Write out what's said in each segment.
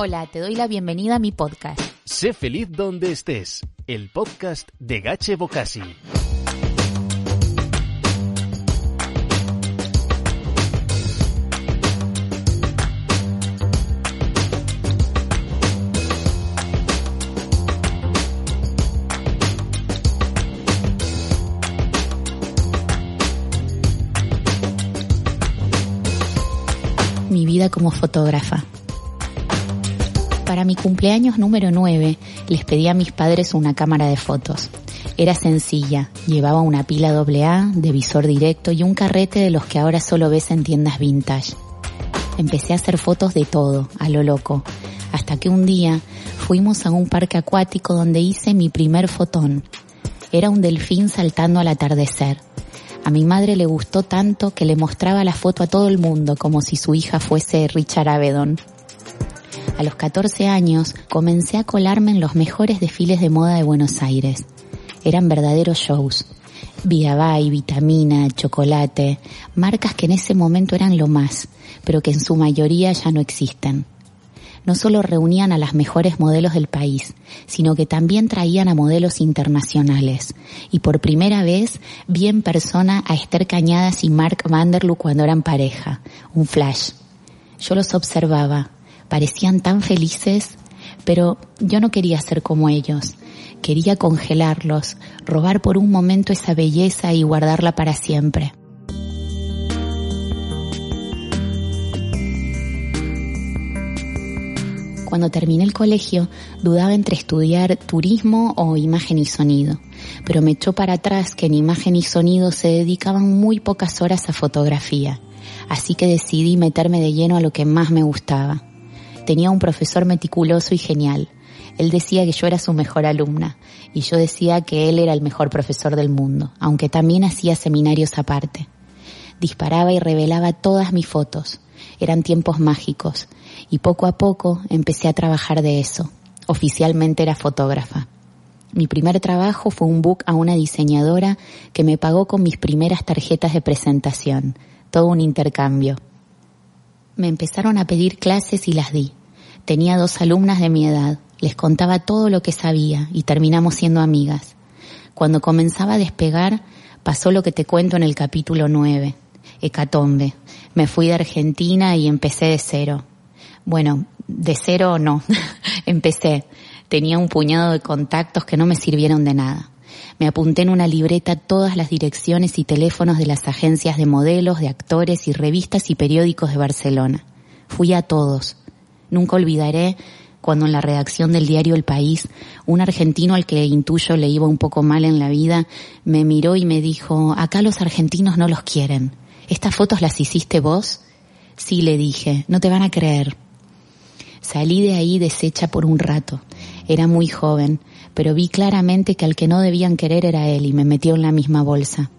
Hola, te doy la bienvenida a mi podcast. Sé feliz donde estés, el podcast de Gache Bocasi. Mi vida como fotógrafa. Para mi cumpleaños número 9 les pedí a mis padres una cámara de fotos. Era sencilla, llevaba una pila AA de visor directo y un carrete de los que ahora solo ves en tiendas vintage. Empecé a hacer fotos de todo, a lo loco, hasta que un día fuimos a un parque acuático donde hice mi primer fotón. Era un delfín saltando al atardecer. A mi madre le gustó tanto que le mostraba la foto a todo el mundo como si su hija fuese Richard Avedon. A los 14 años comencé a colarme en los mejores desfiles de moda de Buenos Aires. Eran verdaderos shows. Viabay, Vitamina, Chocolate, marcas que en ese momento eran lo más, pero que en su mayoría ya no existen. No solo reunían a las mejores modelos del país, sino que también traían a modelos internacionales. Y por primera vez vi en persona a Esther Cañadas y Mark Vanderloo cuando eran pareja. Un flash. Yo los observaba, parecían tan felices, pero yo no quería ser como ellos. Quería congelarlos, robar por un momento esa belleza y guardarla para siempre. Cuando terminé el colegio, dudaba entre estudiar turismo o imagen y sonido, pero me echó para atrás que en imagen y sonido se dedicaban muy pocas horas a fotografía, así que decidí meterme de lleno a lo que más me gustaba, tenía un profesor meticuloso y genial. Él decía que yo era su mejor alumna y yo decía que él era el mejor profesor del mundo, aunque también hacía seminarios aparte. Disparaba y revelaba todas mis fotos. Eran tiempos mágicos y poco a poco empecé a trabajar de eso. Oficialmente era fotógrafa. Mi primer trabajo fue un book a una diseñadora que me pagó con mis primeras tarjetas de presentación. Todo un intercambio. Me empezaron a pedir clases y las di. Tenía dos alumnas de mi edad, les contaba todo lo que sabía y terminamos siendo amigas. Cuando comenzaba a despegar, pasó lo que te cuento en el capítulo 9, Hecatombe. Me fui de Argentina y empecé de cero. Bueno, de cero no, empecé. Tenía un puñado de contactos que no me sirvieron de nada. Me apunté en una libreta todas las direcciones y teléfonos de las agencias de modelos, de actores y revistas y periódicos de Barcelona. Fui a todos. Nunca olvidaré cuando en la redacción del diario El País, un argentino al que intuyo le iba un poco mal en la vida, me miró y me dijo, acá los argentinos no los quieren. ¿Estas fotos las hiciste vos? Sí, le dije, no te van a creer. Salí de ahí deshecha por un rato. Era muy joven, pero vi claramente que al que no debían querer era él y me metió en la misma bolsa.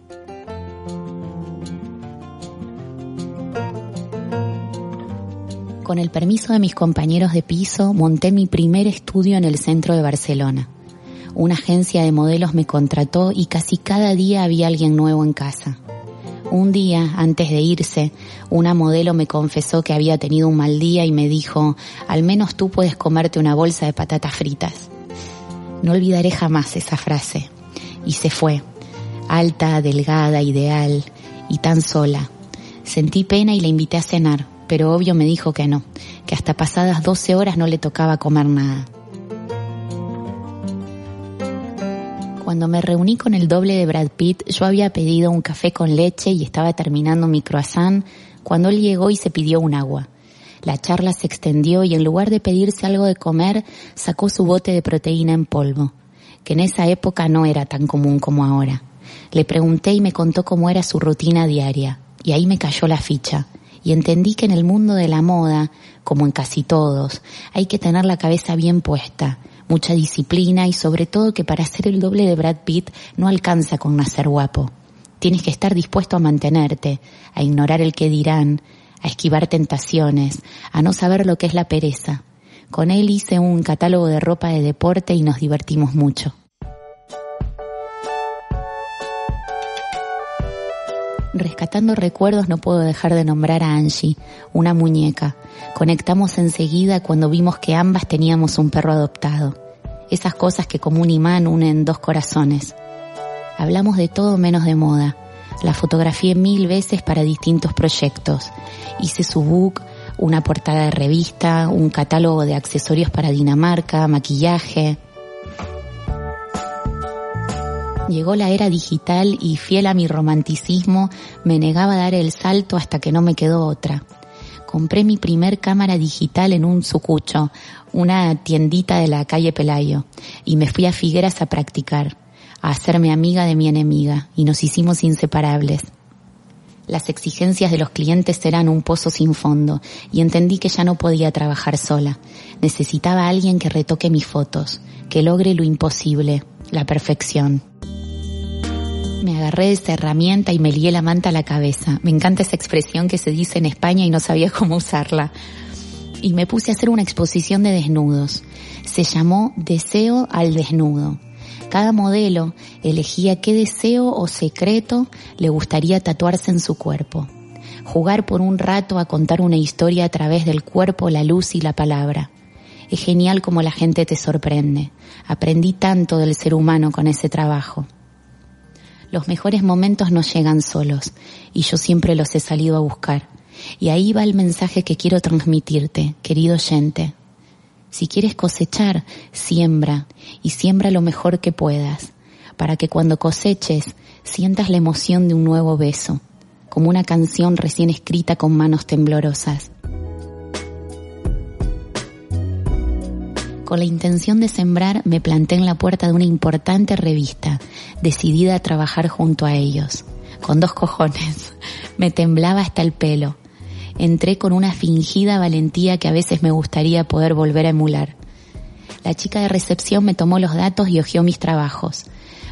Con el permiso de mis compañeros de piso, monté mi primer estudio en el centro de Barcelona. Una agencia de modelos me contrató y casi cada día había alguien nuevo en casa. Un día, antes de irse, una modelo me confesó que había tenido un mal día y me dijo, al menos tú puedes comerte una bolsa de patatas fritas. No olvidaré jamás esa frase. Y se fue, alta, delgada, ideal y tan sola. Sentí pena y la invité a cenar, pero obvio me dijo que no, que hasta pasadas 12 horas no le tocaba comer nada. Cuando me reuní con el doble de Brad Pitt, yo había pedido un café con leche y estaba terminando mi croissant cuando él llegó y se pidió un agua. La charla se extendió y en lugar de pedirse algo de comer, sacó su bote de proteína en polvo, que en esa época no era tan común como ahora. Le pregunté y me contó cómo era su rutina diaria, y ahí me cayó la ficha y entendí que en el mundo de la moda, como en casi todos, hay que tener la cabeza bien puesta, mucha disciplina y sobre todo que para ser el doble de Brad Pitt no alcanza con nacer guapo. Tienes que estar dispuesto a mantenerte, a ignorar el que dirán, a esquivar tentaciones, a no saber lo que es la pereza. Con él hice un catálogo de ropa de deporte y nos divertimos mucho. Rescatando recuerdos no puedo dejar de nombrar a Angie, una muñeca. Conectamos enseguida cuando vimos que ambas teníamos un perro adoptado. Esas cosas que como un imán unen dos corazones. Hablamos de todo menos de moda. La fotografié mil veces para distintos proyectos. Hice su book, una portada de revista, un catálogo de accesorios para Dinamarca, maquillaje. Llegó la era digital y fiel a mi romanticismo me negaba a dar el salto hasta que no me quedó otra. Compré mi primer cámara digital en un sucucho, una tiendita de la calle Pelayo, y me fui a Figueras a practicar, a hacerme amiga de mi enemiga, y nos hicimos inseparables. Las exigencias de los clientes eran un pozo sin fondo, y entendí que ya no podía trabajar sola. Necesitaba alguien que retoque mis fotos, que logre lo imposible, la perfección. Me agarré de esa herramienta y me lié la manta a la cabeza. Me encanta esa expresión que se dice en España y no sabía cómo usarla. Y me puse a hacer una exposición de desnudos. Se llamó Deseo al Desnudo. Cada modelo elegía qué deseo o secreto le gustaría tatuarse en su cuerpo. Jugar por un rato a contar una historia a través del cuerpo, la luz y la palabra. Es genial como la gente te sorprende. Aprendí tanto del ser humano con ese trabajo. Los mejores momentos no llegan solos y yo siempre los he salido a buscar. Y ahí va el mensaje que quiero transmitirte, querido oyente. Si quieres cosechar, siembra y siembra lo mejor que puedas, para que cuando coseches sientas la emoción de un nuevo beso, como una canción recién escrita con manos temblorosas. Con la intención de sembrar me planté en la puerta de una importante revista, decidida a trabajar junto a ellos. Con dos cojones. Me temblaba hasta el pelo. Entré con una fingida valentía que a veces me gustaría poder volver a emular. La chica de recepción me tomó los datos y hojeó mis trabajos.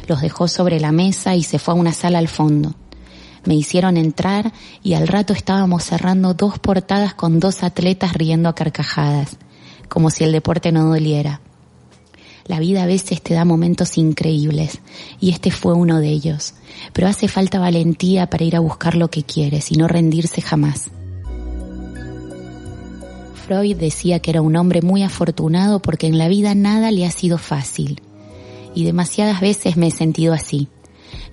Los dejó sobre la mesa y se fue a una sala al fondo. Me hicieron entrar y al rato estábamos cerrando dos portadas con dos atletas riendo a carcajadas como si el deporte no doliera. La vida a veces te da momentos increíbles y este fue uno de ellos, pero hace falta valentía para ir a buscar lo que quieres y no rendirse jamás. Freud decía que era un hombre muy afortunado porque en la vida nada le ha sido fácil y demasiadas veces me he sentido así.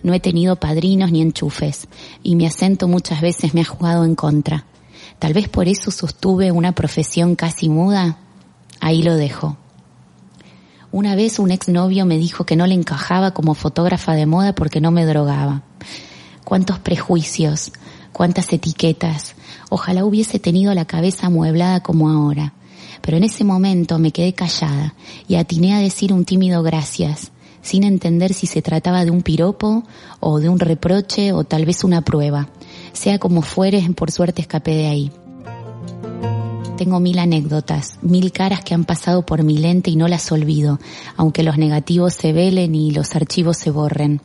No he tenido padrinos ni enchufes y mi acento muchas veces me ha jugado en contra. Tal vez por eso sostuve una profesión casi muda Ahí lo dejo. Una vez un exnovio me dijo que no le encajaba como fotógrafa de moda porque no me drogaba. Cuántos prejuicios, cuántas etiquetas. Ojalá hubiese tenido la cabeza amueblada como ahora. Pero en ese momento me quedé callada y atiné a decir un tímido gracias, sin entender si se trataba de un piropo o de un reproche o tal vez una prueba. Sea como fuere, por suerte escapé de ahí. Tengo mil anécdotas, mil caras que han pasado por mi lente y no las olvido, aunque los negativos se velen y los archivos se borren.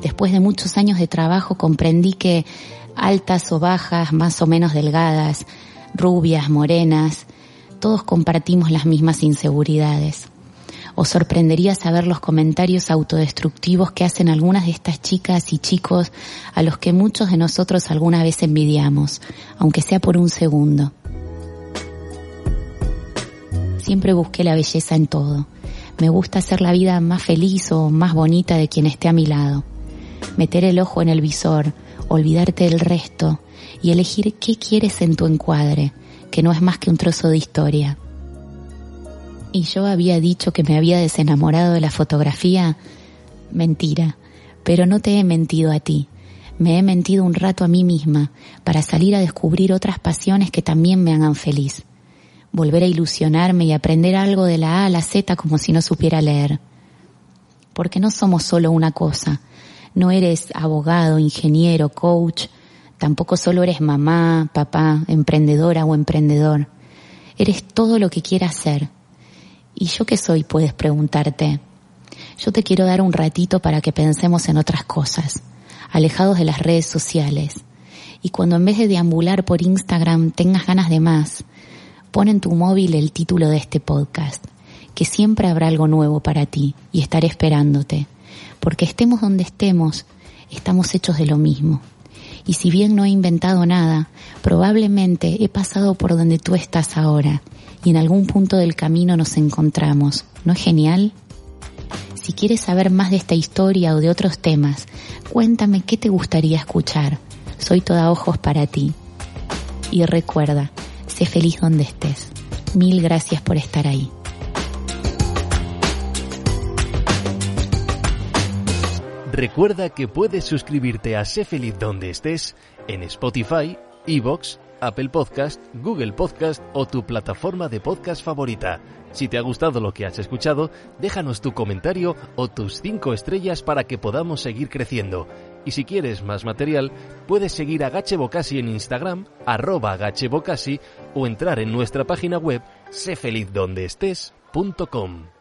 Después de muchos años de trabajo comprendí que altas o bajas, más o menos delgadas, rubias, morenas, todos compartimos las mismas inseguridades. Os sorprendería saber los comentarios autodestructivos que hacen algunas de estas chicas y chicos a los que muchos de nosotros alguna vez envidiamos, aunque sea por un segundo. Siempre busqué la belleza en todo. Me gusta hacer la vida más feliz o más bonita de quien esté a mi lado. Meter el ojo en el visor, olvidarte del resto y elegir qué quieres en tu encuadre, que no es más que un trozo de historia. Y yo había dicho que me había desenamorado de la fotografía. Mentira, pero no te he mentido a ti. Me he mentido un rato a mí misma para salir a descubrir otras pasiones que también me hagan feliz volver a ilusionarme y aprender algo de la A a la Z como si no supiera leer. Porque no somos solo una cosa. No eres abogado, ingeniero, coach, tampoco solo eres mamá, papá, emprendedora o emprendedor. Eres todo lo que quieras ser. ¿Y yo qué soy? Puedes preguntarte. Yo te quiero dar un ratito para que pensemos en otras cosas, alejados de las redes sociales. Y cuando en vez de deambular por Instagram tengas ganas de más, Pon en tu móvil el título de este podcast, que siempre habrá algo nuevo para ti y estaré esperándote, porque estemos donde estemos, estamos hechos de lo mismo. Y si bien no he inventado nada, probablemente he pasado por donde tú estás ahora y en algún punto del camino nos encontramos. ¿No es genial? Si quieres saber más de esta historia o de otros temas, cuéntame qué te gustaría escuchar. Soy toda ojos para ti. Y recuerda, sé feliz donde estés. Mil gracias por estar ahí. Recuerda que puedes suscribirte a Sé Feliz donde estés en Spotify, Evox, Apple Podcast, Google Podcast o tu plataforma de podcast favorita. Si te ha gustado lo que has escuchado, déjanos tu comentario o tus 5 estrellas para que podamos seguir creciendo. Y si quieres más material, puedes seguir a Gachebocasi en Instagram, arroba Gachebocasi, o entrar en nuestra página web, sefelizdondeestés.com.